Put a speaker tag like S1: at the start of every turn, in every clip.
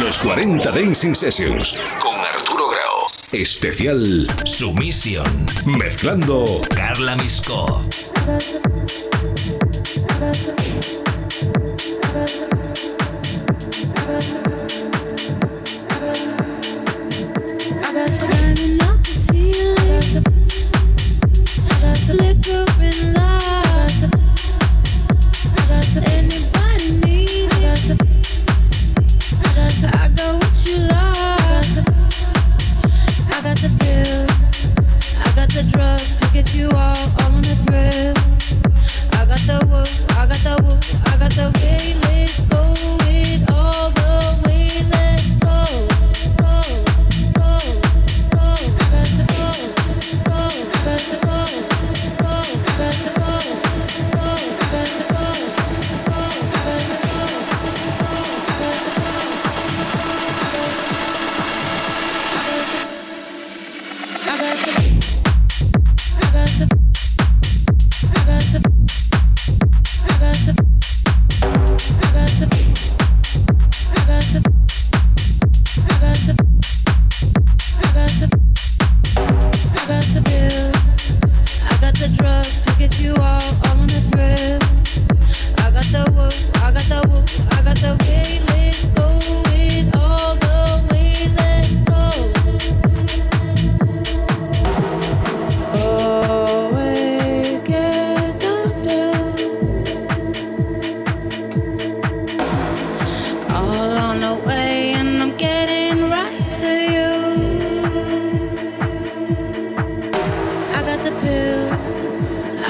S1: Los 40 Dancing Sessions
S2: con Arturo Grau.
S1: Especial Sumisión. Mezclando Carla Misco.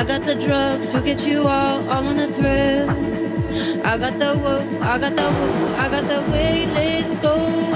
S3: I got the drugs to get you all, all on the thrill. I got the woo, I got the woo, I got the way, let's go.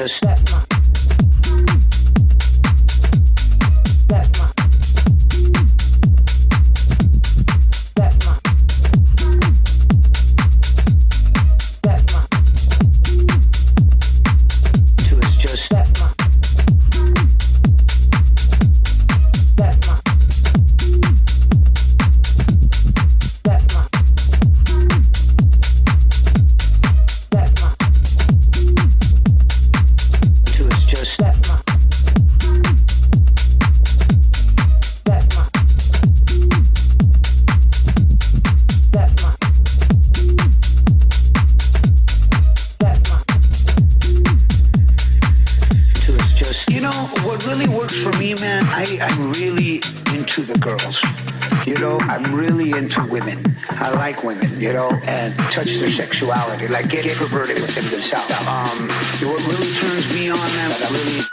S4: just touch their sexuality, like get perverted within themselves. Um, what really turns me on, man, that really.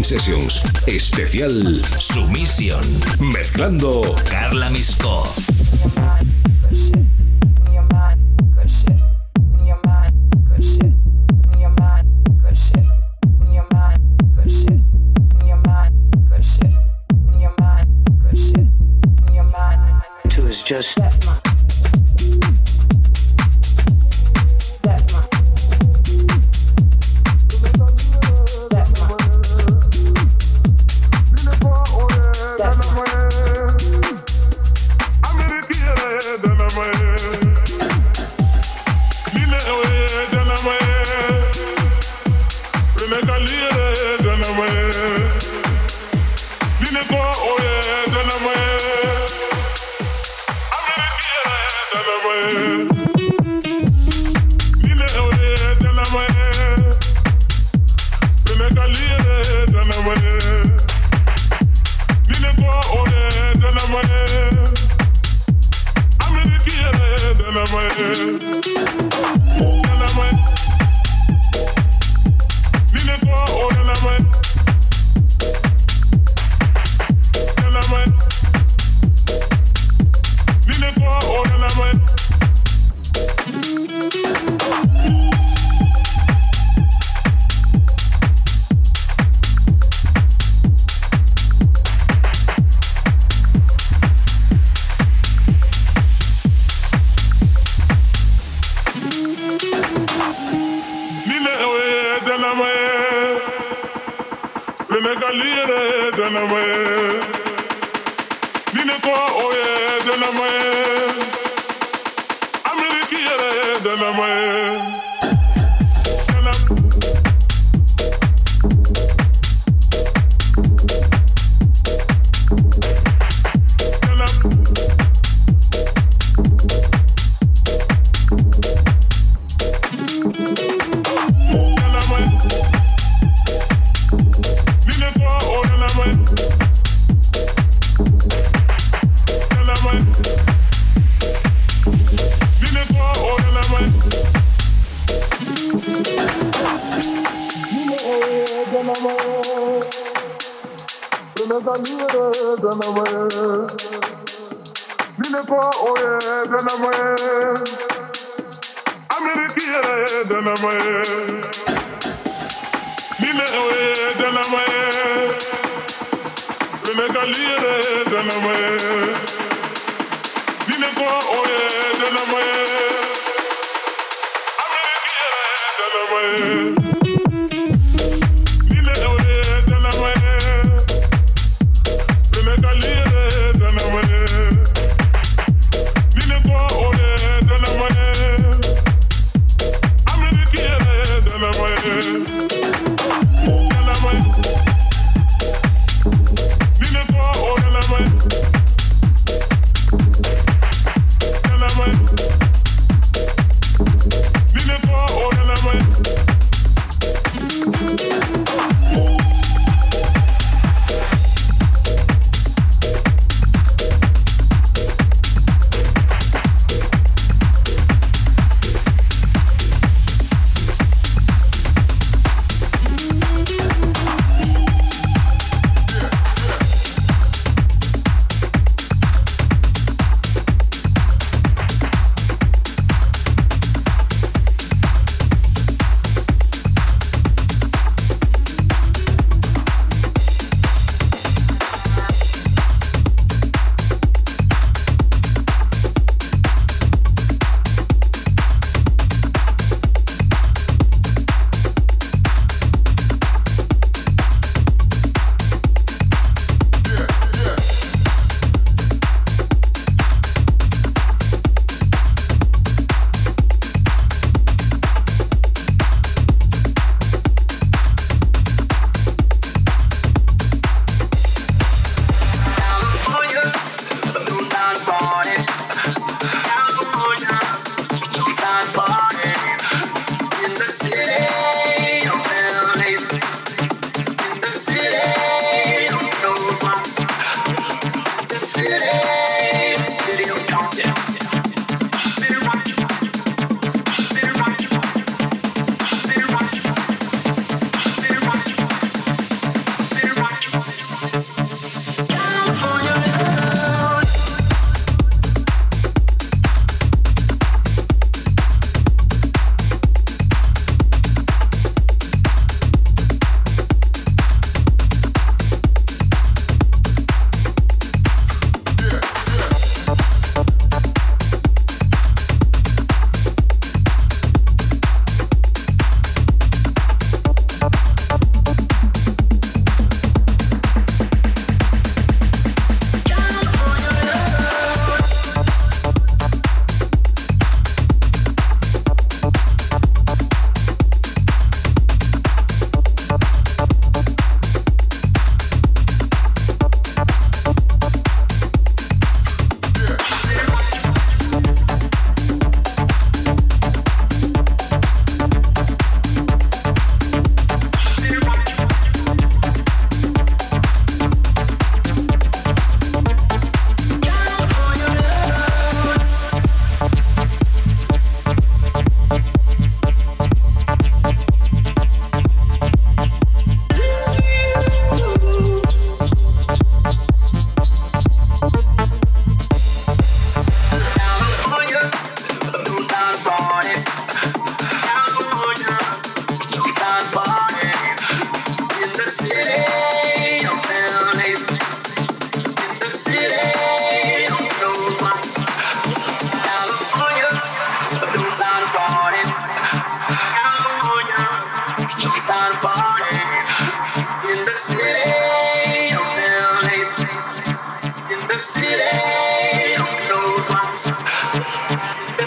S1: Sessions. Especial Sumisión. Mezclando Carla Misco.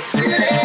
S5: city.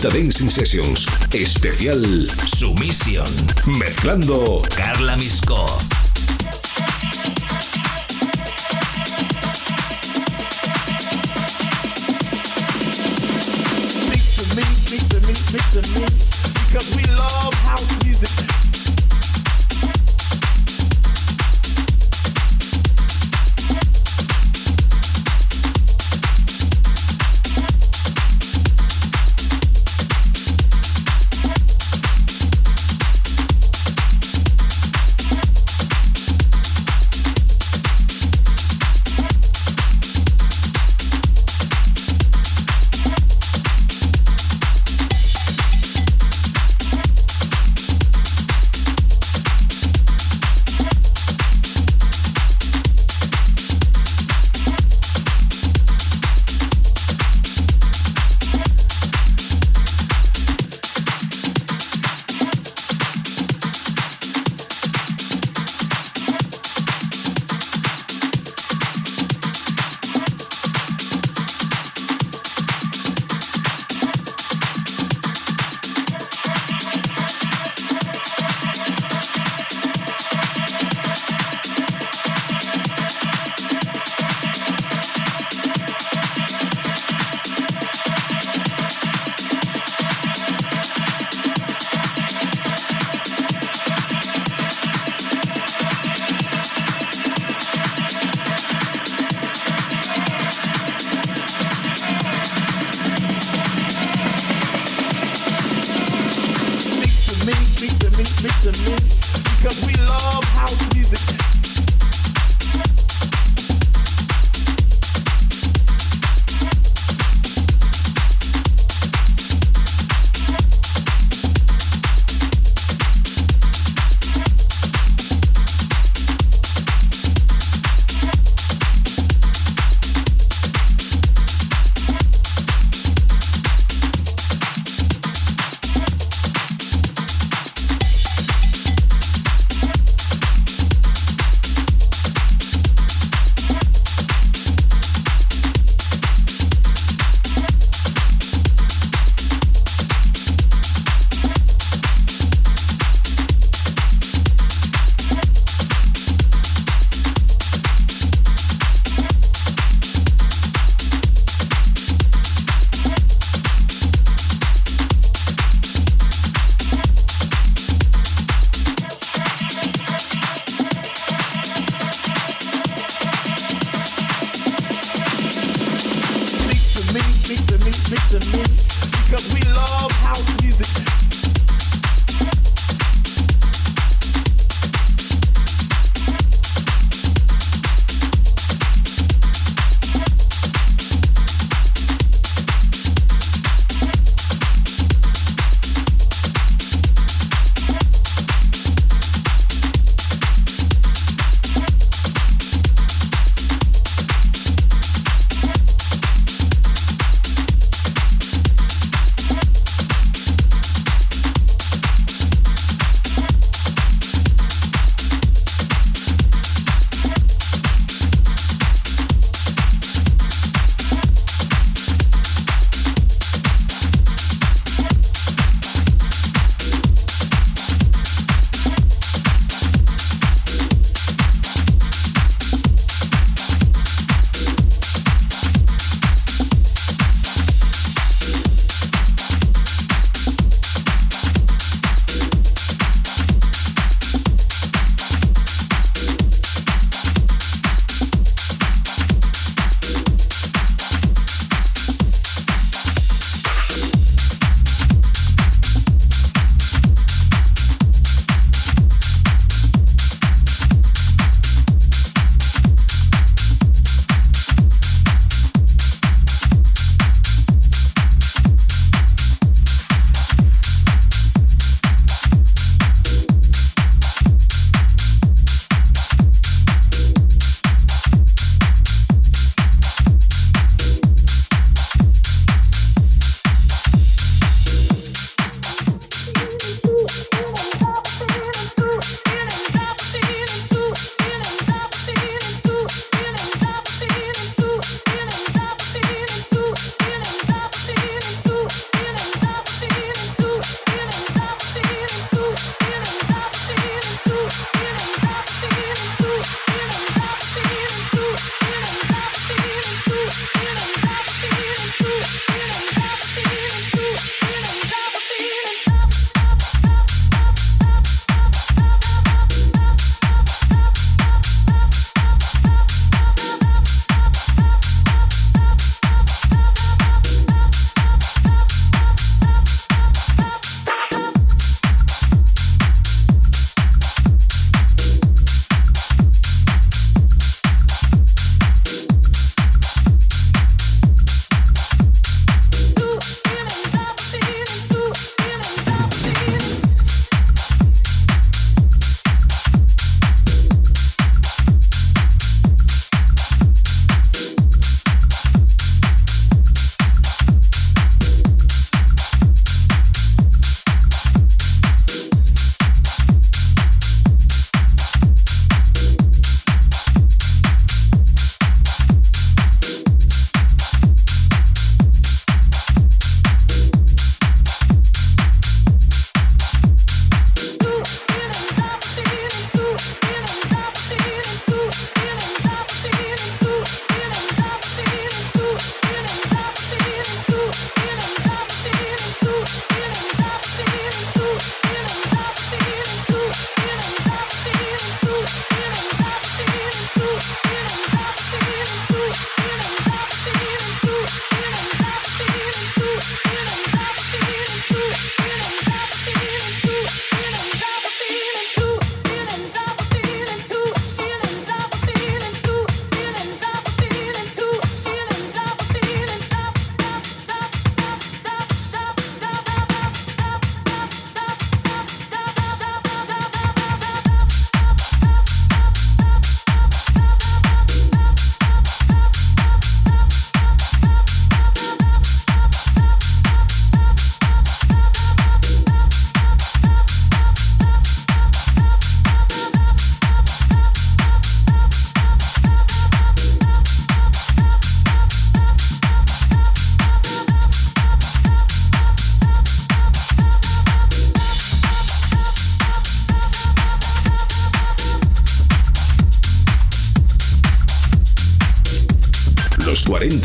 S1: 40 Dancing Sessions. Especial Sumisión. Mezclando Carla Misco.
S6: because we love.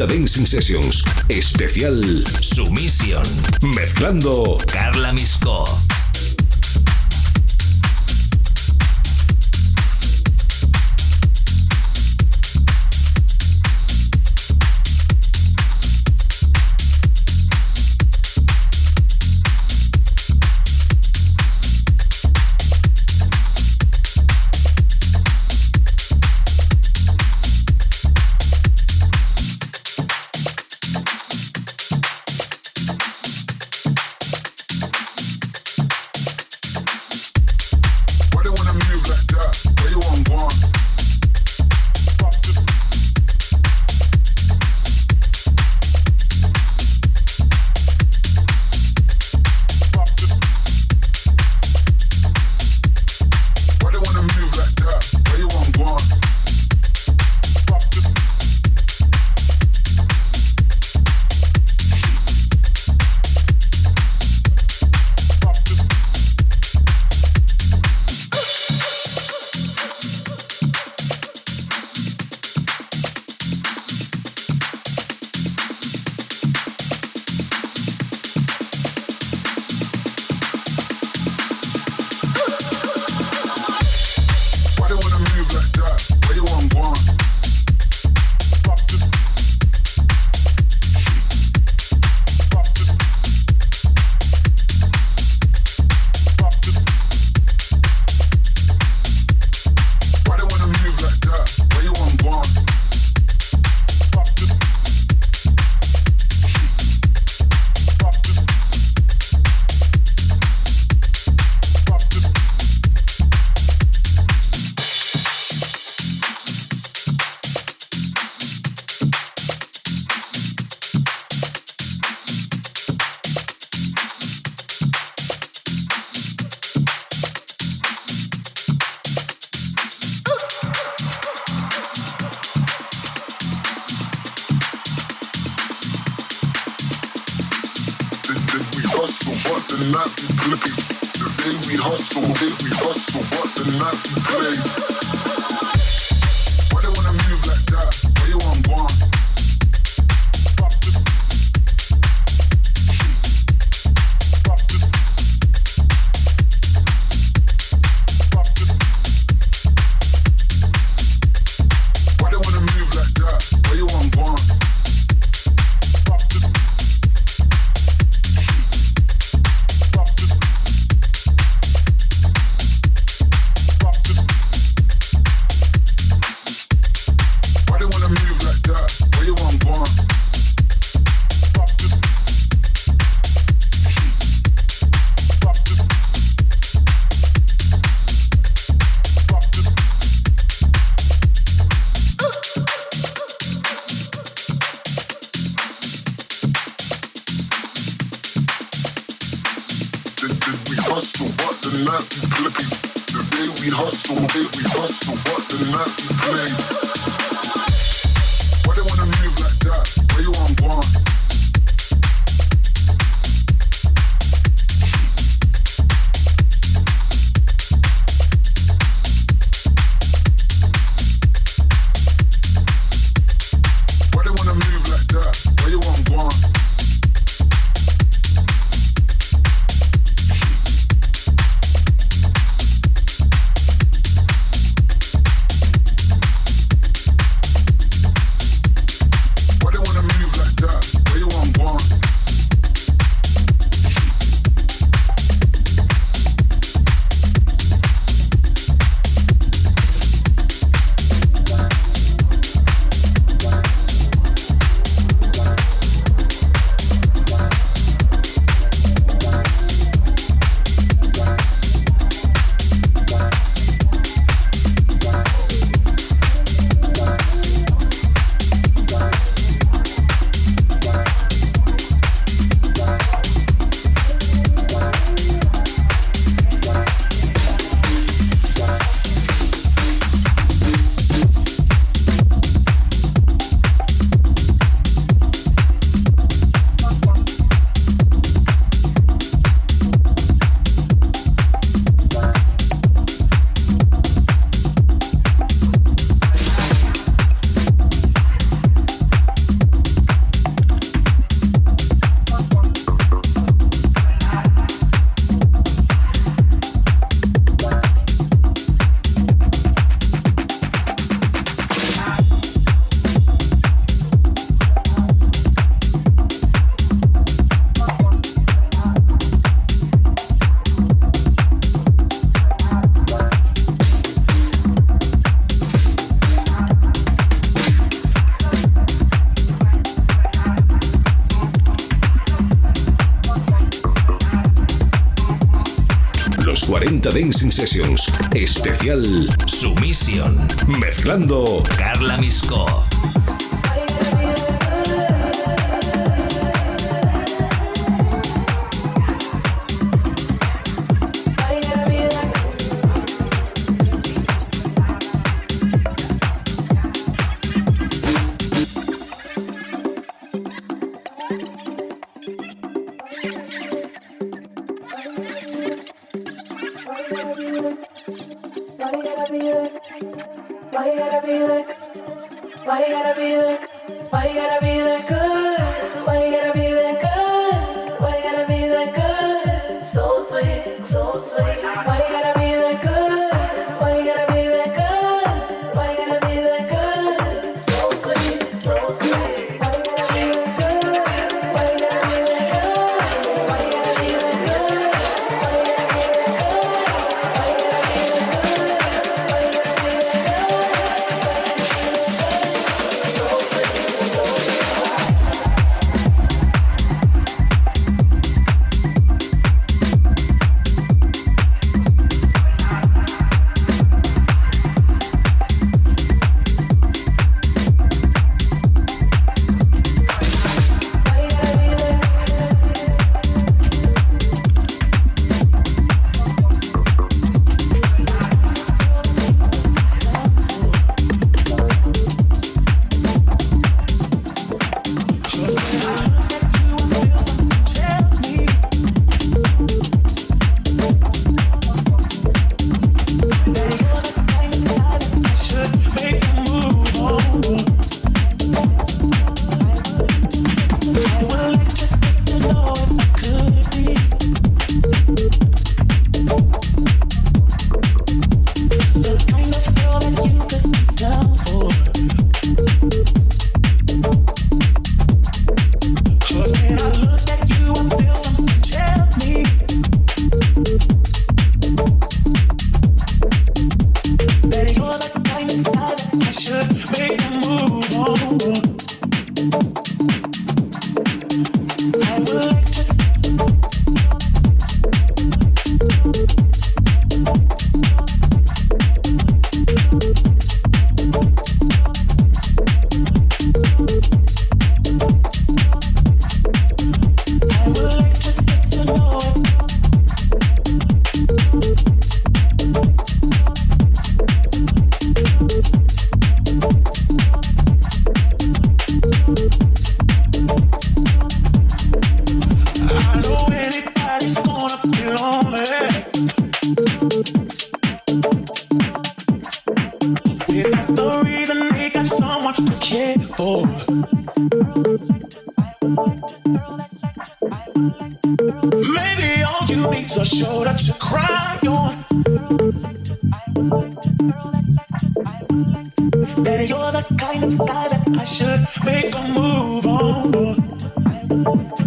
S1: 40 Dancing Sessions. Especial Sumisión. Mezclando Carla Misco.
S7: Why they wanna move like that? Where you want one?
S1: 40 Dancing Sessions. Especial Sumisión. Mezclando Carla Misco.
S8: the kind of guy that I should make a move on.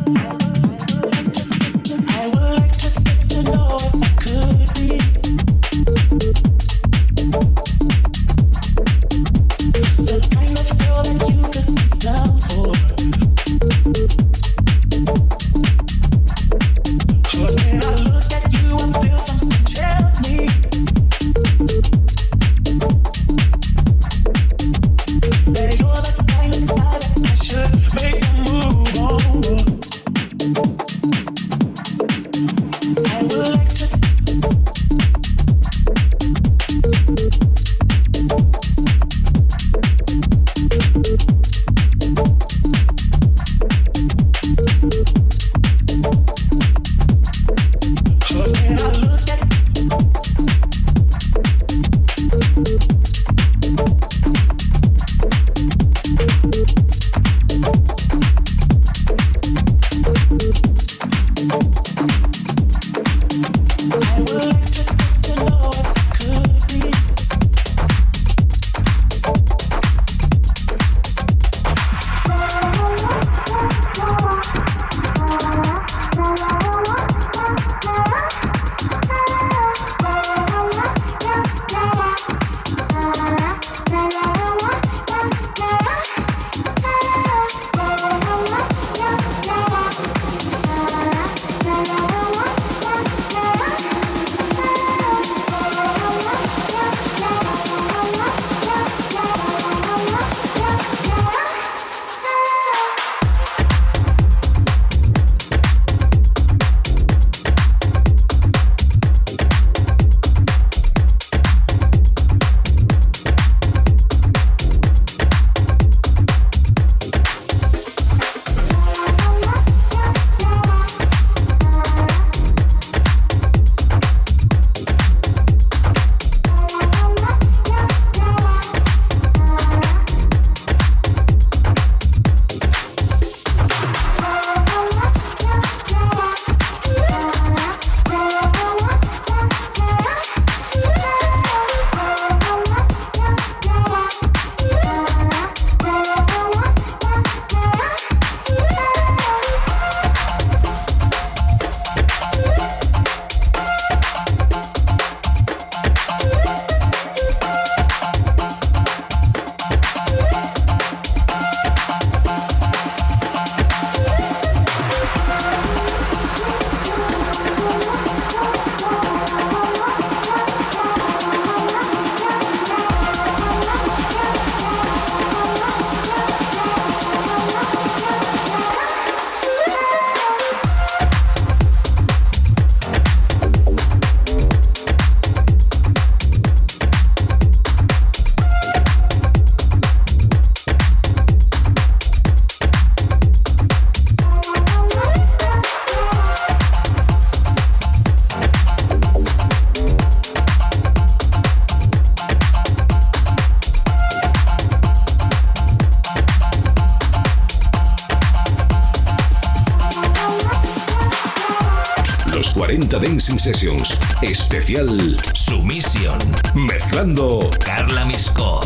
S1: Sessions. Especial Sumisión. Mezclando Carla Misco.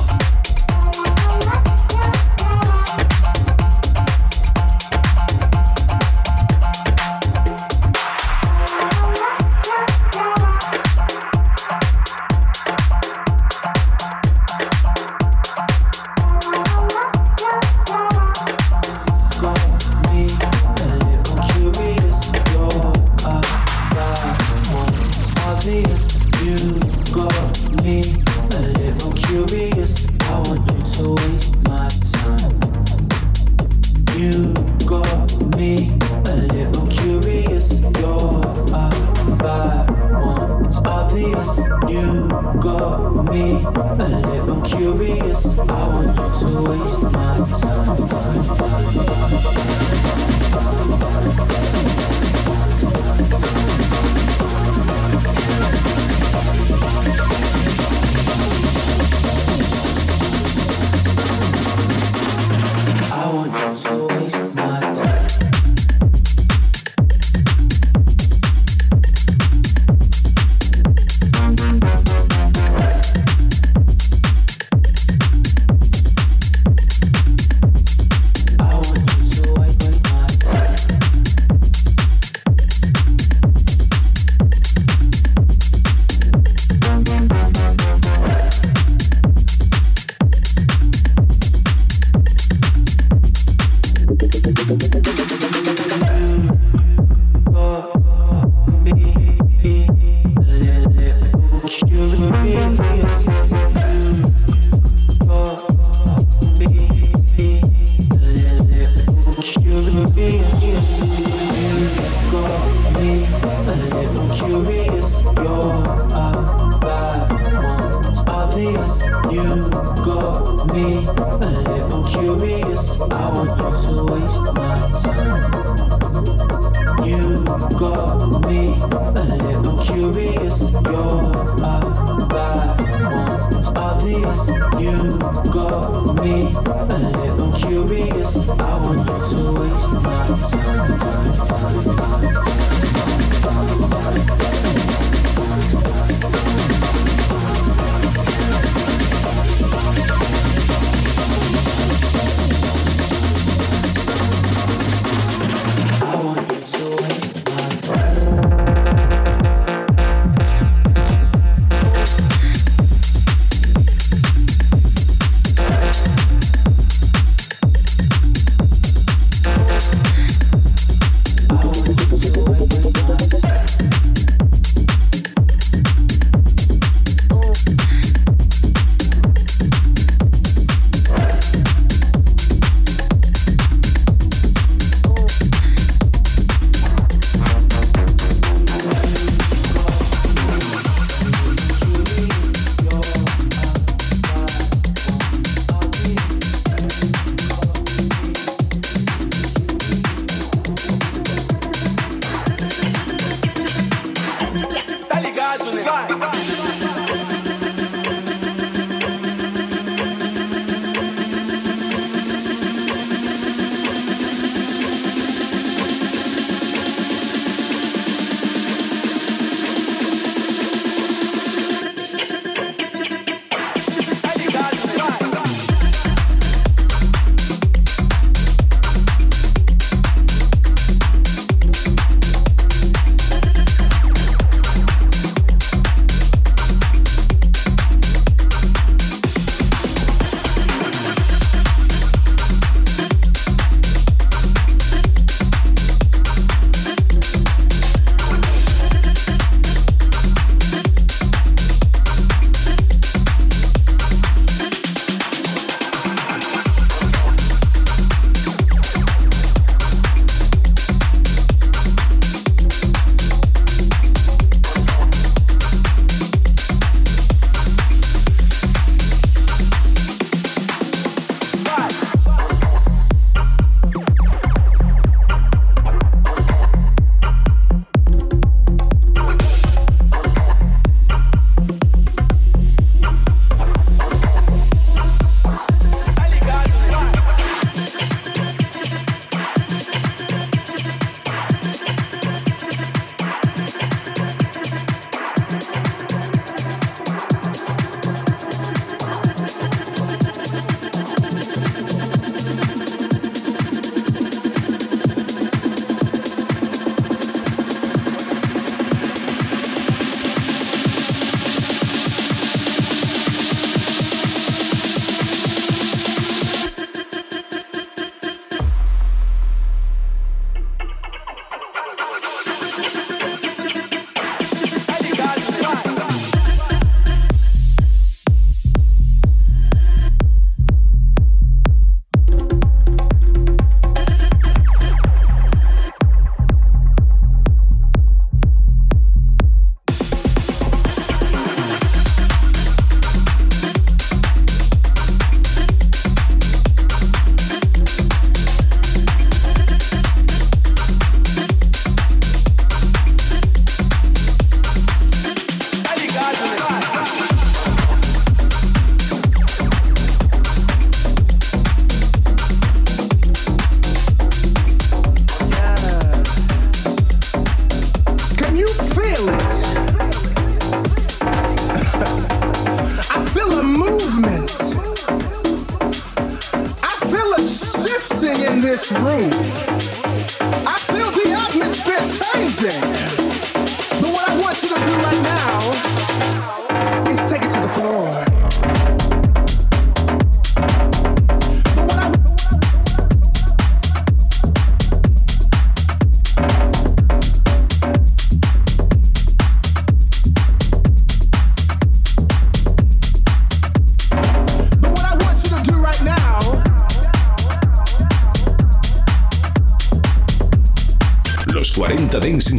S9: to be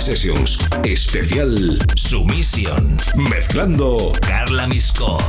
S1: Sessions. Especial Sumisión. Mezclando Carla Misco.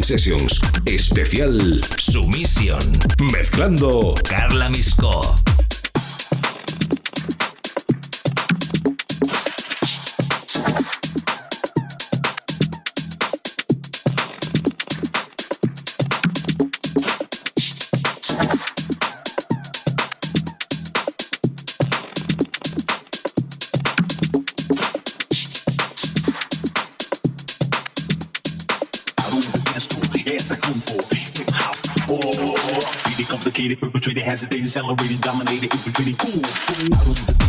S1: Sessions. Especial Sumisión. Mezclando Carla Misco.
S10: hesitate, accelerated, dominated, it was pretty cool.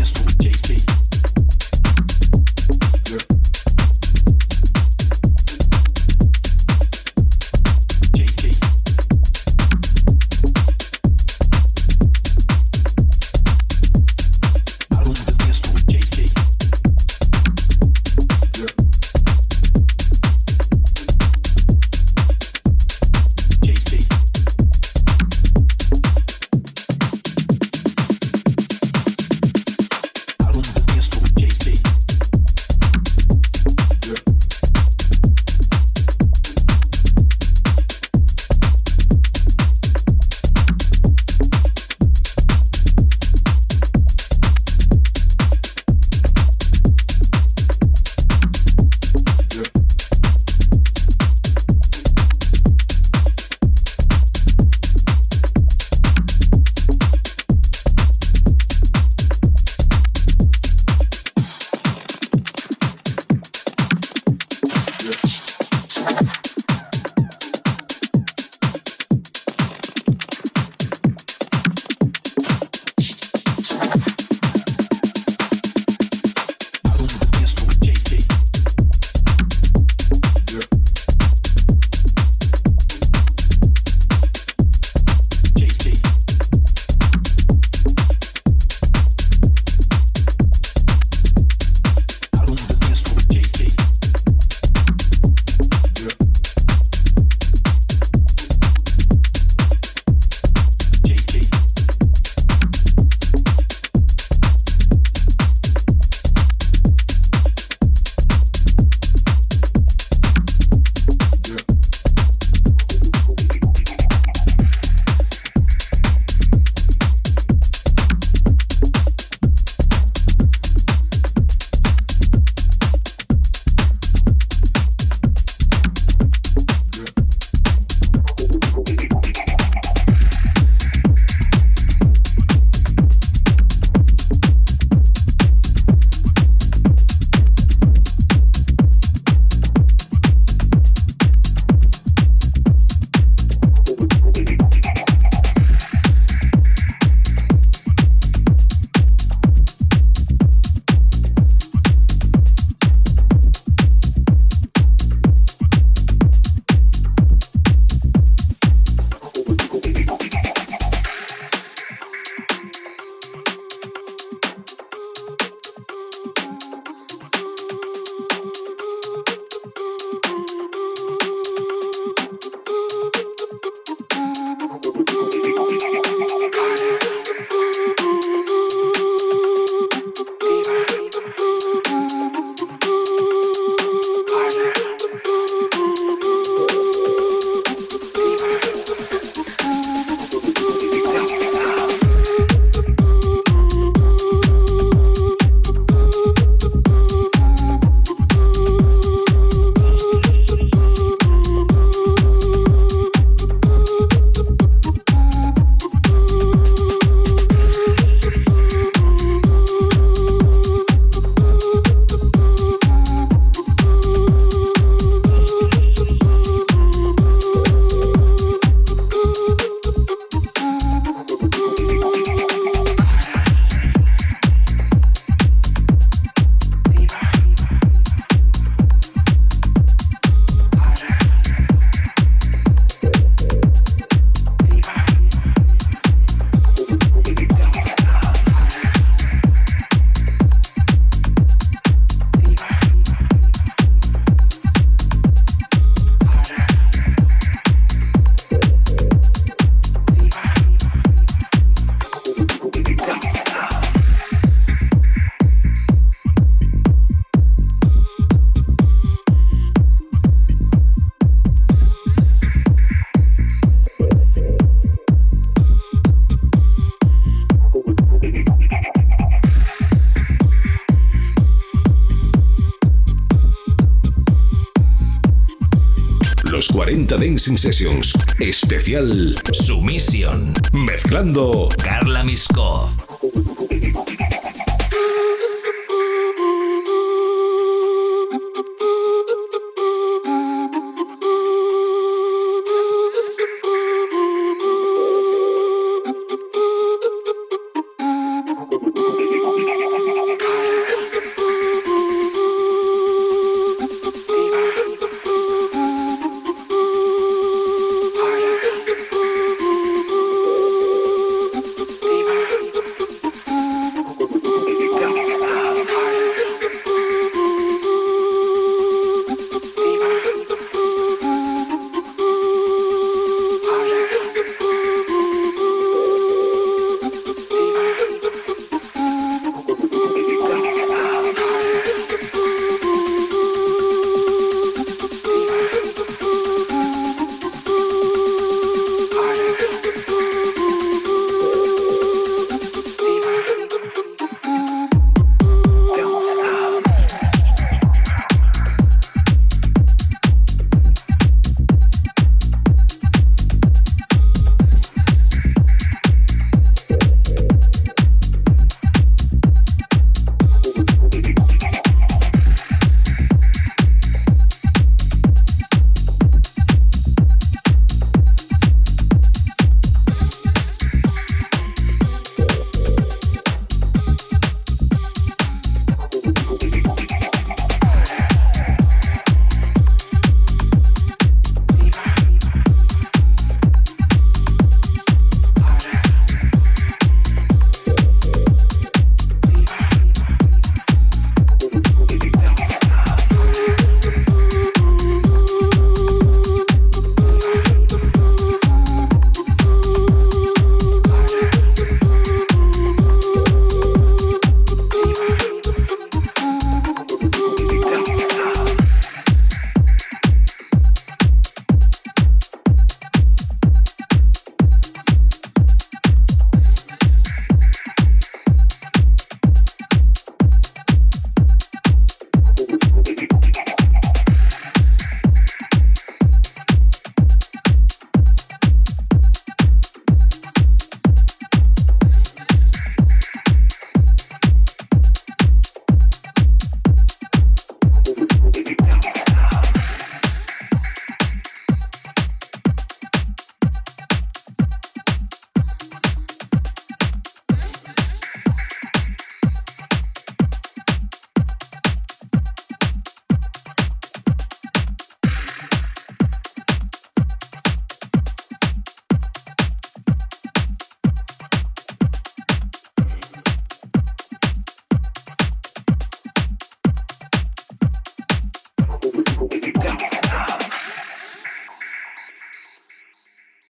S1: Los 40 Dancing Sessions. Especial Sumisión. Mezclando Carla Misco.